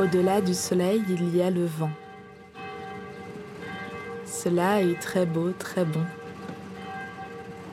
Au-delà du soleil, il y a le vent. Cela est très beau, très bon.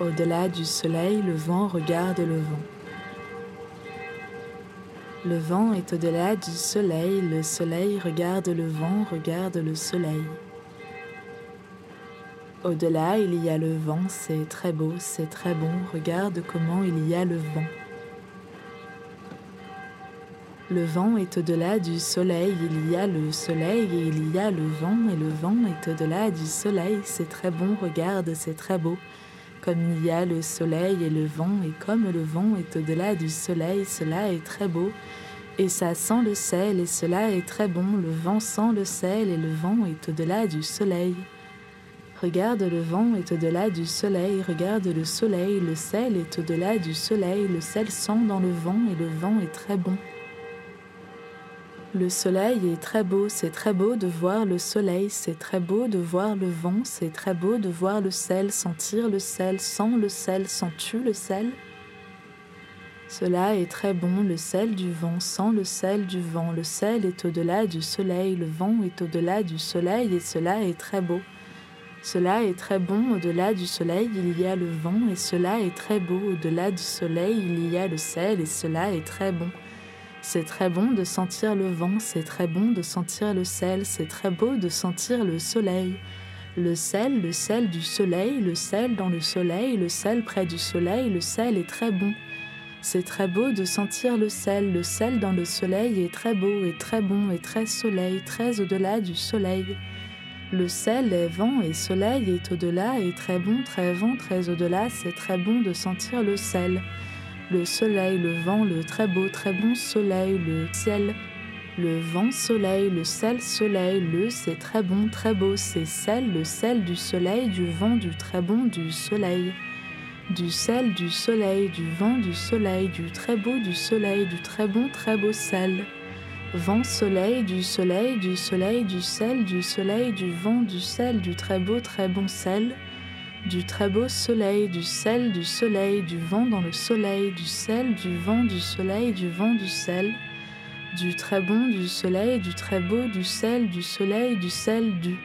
Au-delà du soleil, le vent regarde le vent. Le vent est au-delà du soleil, le soleil regarde le vent, regarde le soleil. Au-delà, il y a le vent, c'est très beau, c'est très bon, regarde comment il y a le vent. Le vent est au-delà du soleil, il y a le soleil et il y a le vent, et le vent est au-delà du soleil, c'est très bon, regarde, c'est très beau. Comme il y a le soleil et le vent, et comme le vent est au-delà du soleil, cela est très beau. Et ça sent le sel, et cela est très bon, le vent sent le sel, et le vent est au-delà du soleil. Regarde le vent est au-delà du soleil, regarde le soleil, le sel est au-delà du soleil, le sel sent dans le vent, et le vent est très bon. Le soleil est très beau, c'est très beau de voir le soleil, c'est très beau de voir le vent, c'est très beau de voir le sel, sentir le sel, sens le sel, sens-tu le sel Cela est très bon, le sel du vent, sent le sel du vent, le sel est au-delà du soleil, le vent est au-delà du soleil et cela est très beau. Cela est très bon, au-delà du soleil il y a le vent et cela est très beau, au-delà du soleil il y a le sel et cela est très bon. C'est très bon de sentir le vent, c'est très bon de sentir le sel, c'est très beau de sentir le soleil. Le sel, le sel du soleil, le sel dans le soleil, le sel près du soleil, le sel est très bon. C'est très beau de sentir le sel, le sel dans le soleil est très beau et très bon et très soleil, très au-delà du soleil. Le sel est vent et soleil est au-delà et très bon, très vent, très au-delà, c'est très bon de sentir le sel le soleil, le vent, le très beau, très bon soleil, le ciel, le vent, soleil, le sel, soleil, le c'est très bon, très beau, c'est sel, le sel du soleil, du vent, du très bon, du soleil. Du sel, du soleil, du vent, du soleil, du très beau, du soleil, du très bon, très beau sel. Vent, soleil, du soleil, du soleil, du sel, du soleil, du vent, du sel, du très beau, très bon sel du très beau soleil, du sel, du soleil, du vent dans le soleil, du sel, du vent, du soleil, du vent, du sel, du très bon, du soleil, du très beau, du sel, du soleil, du sel, du